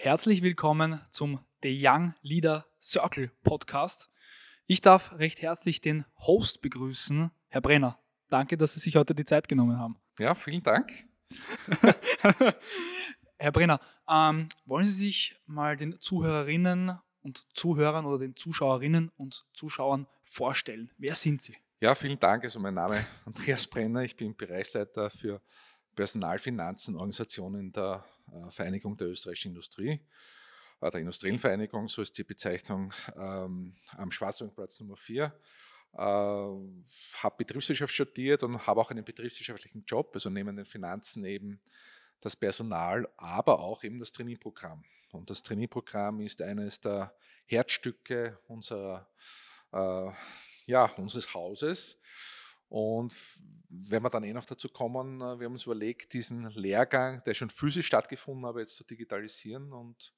Herzlich willkommen zum The Young Leader Circle Podcast. Ich darf recht herzlich den Host begrüßen, Herr Brenner. Danke, dass Sie sich heute die Zeit genommen haben. Ja, vielen Dank. Herr Brenner, ähm, wollen Sie sich mal den Zuhörerinnen und Zuhörern oder den Zuschauerinnen und Zuschauern vorstellen? Wer sind Sie? Ja, vielen Dank. Also mein Name ist Andreas Brenner. Ich bin Bereichsleiter für Personalfinanzen und Organisationen der äh, Vereinigung der österreichischen Industrie, äh, der Industriellen Vereinigung, so ist die Bezeichnung ähm, am Schwarzwaldplatz Nummer 4. Äh, habe Betriebswirtschaft studiert und habe auch einen betriebswirtschaftlichen Job, also neben den Finanzen eben das Personal, aber auch eben das Trainee-Programm. Und das Trainee-Programm ist eines der Herzstücke unserer, äh, ja, unseres Hauses. Und wenn wir dann eh noch dazu kommen, äh, wir haben uns überlegt, diesen Lehrgang, der schon physisch stattgefunden hat, jetzt zu digitalisieren und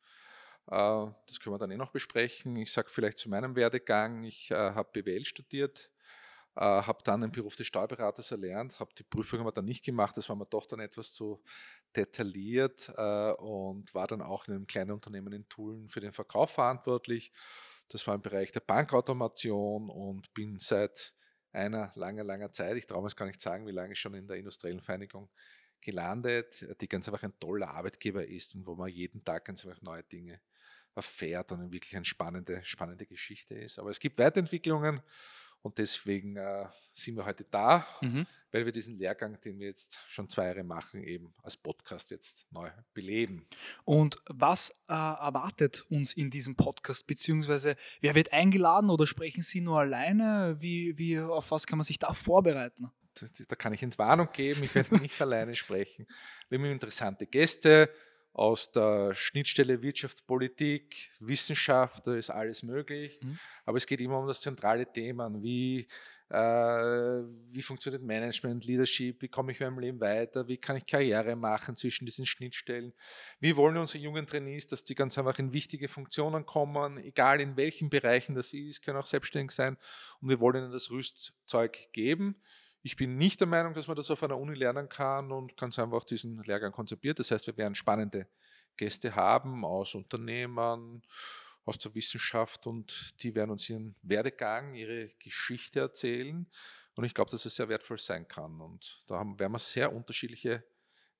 äh, das können wir dann eh noch besprechen. Ich sage vielleicht zu meinem Werdegang, ich äh, habe BWL studiert, äh, habe dann den Beruf des Steuerberaters erlernt, habe die Prüfung aber dann nicht gemacht, das war mir doch dann etwas zu detailliert äh, und war dann auch in einem kleinen Unternehmen in Tulln für den Verkauf verantwortlich. Das war im Bereich der Bankautomation und bin seit einer langer, langer Zeit, ich traue mir es gar nicht sagen, wie lange schon in der industriellen Vereinigung gelandet, die ganz einfach ein toller Arbeitgeber ist und wo man jeden Tag ganz einfach neue Dinge erfährt und wirklich eine spannende, spannende Geschichte ist. Aber es gibt Weiterentwicklungen und deswegen äh, sind wir heute da, mhm. weil wir diesen Lehrgang, den wir jetzt schon zwei Jahre machen, eben als Podcast jetzt neu beleben. Und was äh, erwartet uns in diesem Podcast, beziehungsweise wer wird eingeladen oder sprechen Sie nur alleine? Wie, wie, auf was kann man sich da vorbereiten? Da kann ich Entwarnung geben, ich werde nicht alleine sprechen. Wir haben interessante Gäste, aus der Schnittstelle Wirtschaft, Politik, Wissenschaft, da ist alles möglich. Mhm. Aber es geht immer um das zentrale Thema, wie, äh, wie funktioniert Management, Leadership, wie komme ich in meinem Leben weiter, wie kann ich Karriere machen zwischen diesen Schnittstellen, wie wollen unsere jungen Trainees, dass die ganz einfach in wichtige Funktionen kommen, egal in welchen Bereichen das ist, können auch selbstständig sein und wir wollen ihnen das Rüstzeug geben. Ich bin nicht der Meinung, dass man das auf einer Uni lernen kann und ganz einfach diesen Lehrgang konzipiert. Das heißt, wir werden spannende Gäste haben aus Unternehmern, aus der Wissenschaft und die werden uns ihren Werdegang, ihre Geschichte erzählen. Und ich glaube, dass es sehr wertvoll sein kann. Und da haben, werden wir sehr unterschiedliche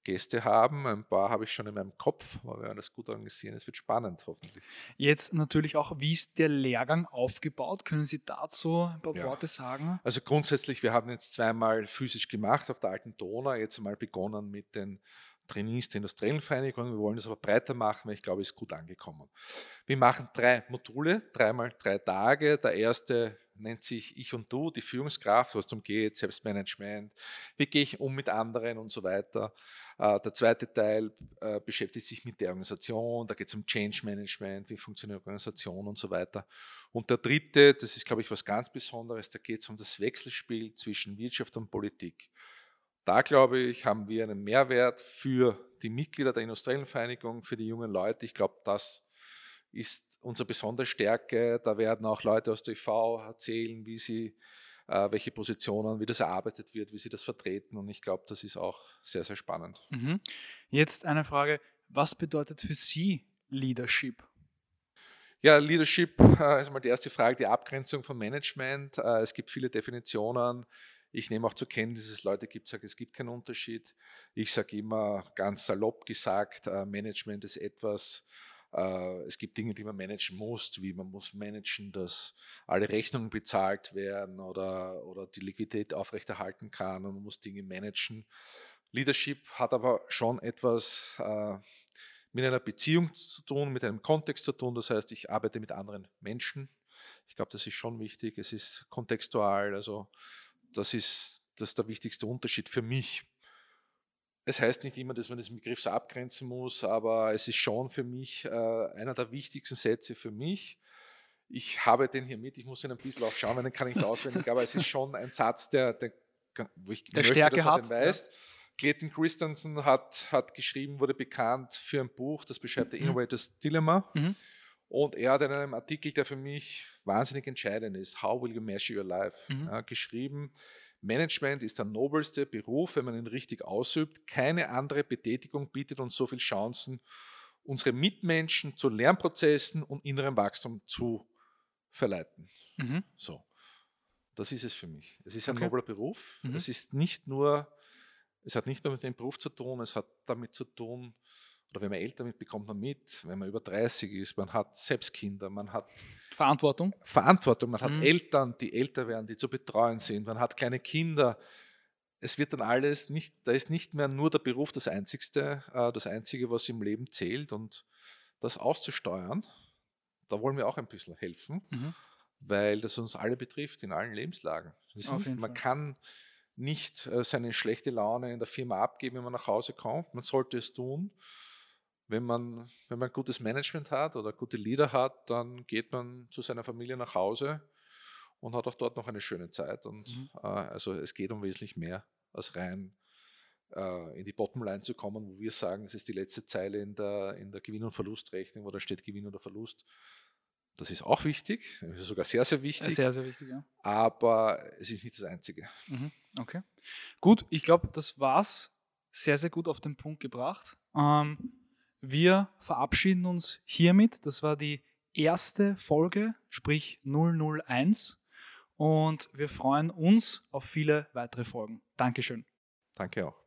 Gäste haben. Ein paar habe ich schon in meinem Kopf, aber wir werden das gut organisieren. Es wird spannend, hoffentlich. Jetzt natürlich auch, wie ist der Lehrgang aufgebaut? Können Sie dazu ein paar ja. Worte sagen? Also grundsätzlich, wir haben jetzt zweimal physisch gemacht auf der alten Donau, jetzt einmal begonnen mit den Trainees der industriellen Vereinigung. Wir wollen das aber breiter machen, weil ich glaube, es ist gut angekommen. Wir machen drei Module, dreimal drei Tage. Der erste nennt sich Ich und Du, die Führungskraft, was zum geht, Selbstmanagement, wie gehe ich um mit anderen und so weiter. Äh, der zweite Teil äh, beschäftigt sich mit der Organisation, da geht es um Change Management, wie funktioniert Organisation und so weiter. Und der dritte, das ist, glaube ich, was ganz Besonderes, da geht es um das Wechselspiel zwischen Wirtschaft und Politik. Da glaube ich, haben wir einen Mehrwert für die Mitglieder der Industriellen Vereinigung, für die jungen Leute. Ich glaube, das ist unsere besondere Stärke. Da werden auch Leute aus der IV erzählen, wie sie, äh, welche Positionen, wie das erarbeitet wird, wie sie das vertreten. Und ich glaube, das ist auch sehr, sehr spannend. Mhm. Jetzt eine Frage, was bedeutet für Sie Leadership? Ja, Leadership äh, ist mal die erste Frage, die Abgrenzung von Management. Äh, es gibt viele Definitionen. Ich nehme auch zur Kenntnis, dass es Leute gibt, die sagen, es gibt keinen Unterschied. Ich sage immer ganz salopp gesagt, äh, Management ist etwas, es gibt Dinge, die man managen muss, wie man muss managen, dass alle Rechnungen bezahlt werden oder, oder die Liquidität aufrechterhalten kann und man muss Dinge managen. Leadership hat aber schon etwas äh, mit einer Beziehung zu tun, mit einem Kontext zu tun. Das heißt, ich arbeite mit anderen Menschen. Ich glaube, das ist schon wichtig. Es ist kontextual, also das ist, das ist der wichtigste Unterschied für mich. Es heißt nicht immer, dass man diesen Begriff so abgrenzen muss, aber es ist schon für mich äh, einer der wichtigsten Sätze für mich. Ich habe den hier mit, ich muss ihn ein bisschen aufschauen, weil den kann ich nicht auswendig, aber es ist schon ein Satz, der, der wo ich der möchte, Stärke hat. Weiß. Ja. Clayton Christensen hat, hat geschrieben, wurde bekannt für ein Buch, das beschreibt der mhm. Innovators Dilemma. Mhm. Und er hat in einem Artikel, der für mich wahnsinnig entscheidend ist, How will you measure your life, mhm. ja, geschrieben, Management ist der nobelste Beruf, wenn man ihn richtig ausübt. Keine andere Betätigung bietet uns so viele Chancen, unsere Mitmenschen zu Lernprozessen und innerem Wachstum zu verleiten. Mhm. So, das ist es für mich. Es ist ein Okay. nobler Beruf. Mhm. Es ist nicht nur, es hat nicht nur mit dem Beruf zu tun, es hat damit zu tun, oder wenn man älter wird, bekommt man mit, wenn man über 30 ist, man hat selbst Kinder, man hat Verantwortung. Verantwortung, man hat Mhm. Eltern, die älter werden, die zu betreuen sind, man hat kleine Kinder. Es wird dann alles nicht, da ist nicht mehr nur der Beruf das Einzigste, äh, das Einzige, was im Leben zählt und das auszusteuern, da wollen wir auch ein bisschen helfen, Mhm. weil das uns alle betrifft, in allen Lebenslagen. Nicht, man kann nicht äh, seine schlechte Laune in der Firma abgeben, wenn man nach Hause kommt. Man sollte es tun. Wenn man, wenn man gutes Management hat oder gute Leader hat, dann geht man zu seiner Familie nach Hause und hat auch dort noch eine schöne Zeit. Und Mhm. äh, also es geht um wesentlich mehr als rein äh, in die Bottomline zu kommen, wo wir sagen, es ist die letzte Zeile in der, in der Gewinn- und Verlustrechnung, wo da steht Gewinn oder Verlust. Das ist auch wichtig, das ist sogar sehr, sehr wichtig, Sehr, sehr wichtig, ja. aber es ist nicht das Einzige. Mhm. Okay. Gut, ich glaube, das war's. Sehr, sehr gut auf den Punkt gebracht. Ähm, wir verabschieden uns hiermit. Das war die erste Folge, sprich 001. Und wir freuen uns auf viele weitere Folgen. Dankeschön. Danke auch.